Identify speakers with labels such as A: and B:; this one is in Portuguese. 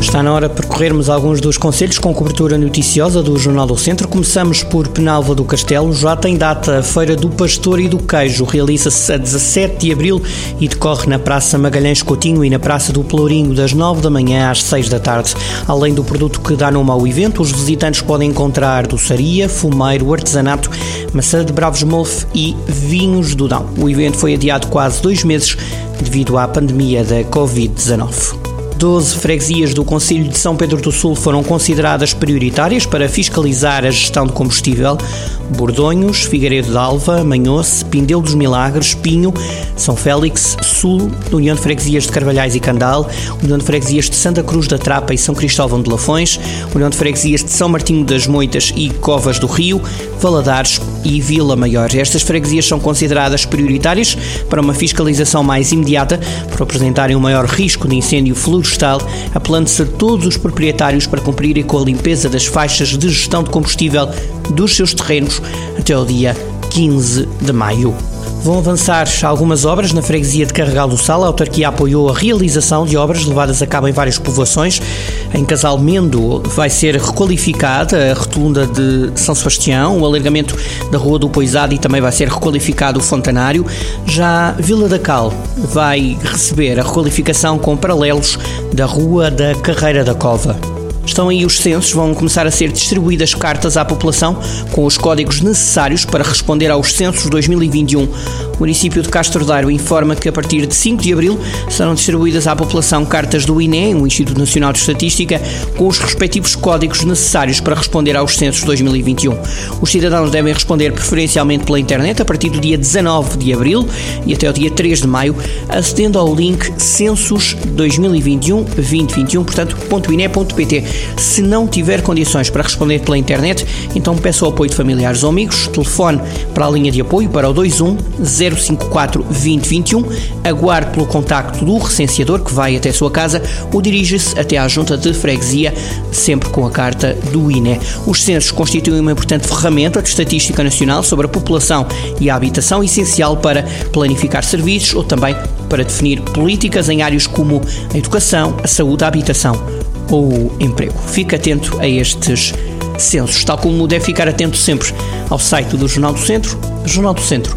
A: Está na hora de percorrermos alguns dos conselhos com cobertura noticiosa do Jornal do Centro. Começamos por Penalva do Castelo. Já tem data a Feira do Pastor e do Queijo. Realiza-se a 17 de abril e decorre na Praça Magalhães Coutinho e na Praça do Pelourinho, das 9 da manhã às 6 da tarde. Além do produto que dá nome ao evento, os visitantes podem encontrar doçaria, fumeiro, artesanato, maçã de Bravos Molfe e vinhos do Dão. O evento foi adiado quase dois meses devido à pandemia da Covid-19. 12 freguesias do Conselho de São Pedro do Sul foram consideradas prioritárias para fiscalizar a gestão de combustível. Bordonhos, Figueiredo de Alva, Manhoce, Pindeu dos Milagres, Pinho, São Félix, Sul, União de Freguesias de Carvalhais e Candal, União de Freguesias de Santa Cruz da Trapa e São Cristóvão de Lafões, União de Freguesias de São Martinho das Moitas e Covas do Rio, Valadares e Vila Maior. Estas freguesias são consideradas prioritárias para uma fiscalização mais imediata por apresentarem um maior risco de incêndio florestal, apelando-se a todos os proprietários para cumprirem com a limpeza das faixas de gestão de combustível dos seus terrenos até o dia 15 de maio. Vão avançar algumas obras na freguesia de Carregal do Sal. A autarquia apoiou a realização de obras levadas a cabo em várias povoações. Em Casal Mendo vai ser requalificada a rotunda de São Sebastião, o alargamento da Rua do Poisado e também vai ser requalificado o Fontanário. Já Vila da Cal vai receber a requalificação com paralelos da Rua da Carreira da Cova. Estão aí os censos, vão começar a ser distribuídas cartas à população com os códigos necessários para responder aos censos 2021. O município de Castro Dairo informa que a partir de 5 de abril serão distribuídas à população cartas do INE, o Instituto Nacional de Estatística, com os respectivos códigos necessários para responder aos censos 2021. Os cidadãos devem responder preferencialmente pela internet a partir do dia 19 de abril e até o dia 3 de maio, acedendo ao link censos 2021-2021, portanto, .ine.pt. Se não tiver condições para responder pela internet, então peça o apoio de familiares ou amigos, telefone para a linha de apoio para o 21 054 2021, aguarde pelo contacto do recenseador que vai até a sua casa ou dirija-se até à junta de freguesia, sempre com a carta do INE. Os censos constituem uma importante ferramenta de estatística nacional sobre a população e a habitação essencial para planificar serviços ou também para definir políticas em áreas como a educação, a saúde, a habitação ou emprego. Fique atento a estes censos, tal como deve ficar atento sempre ao site do Jornal do Centro,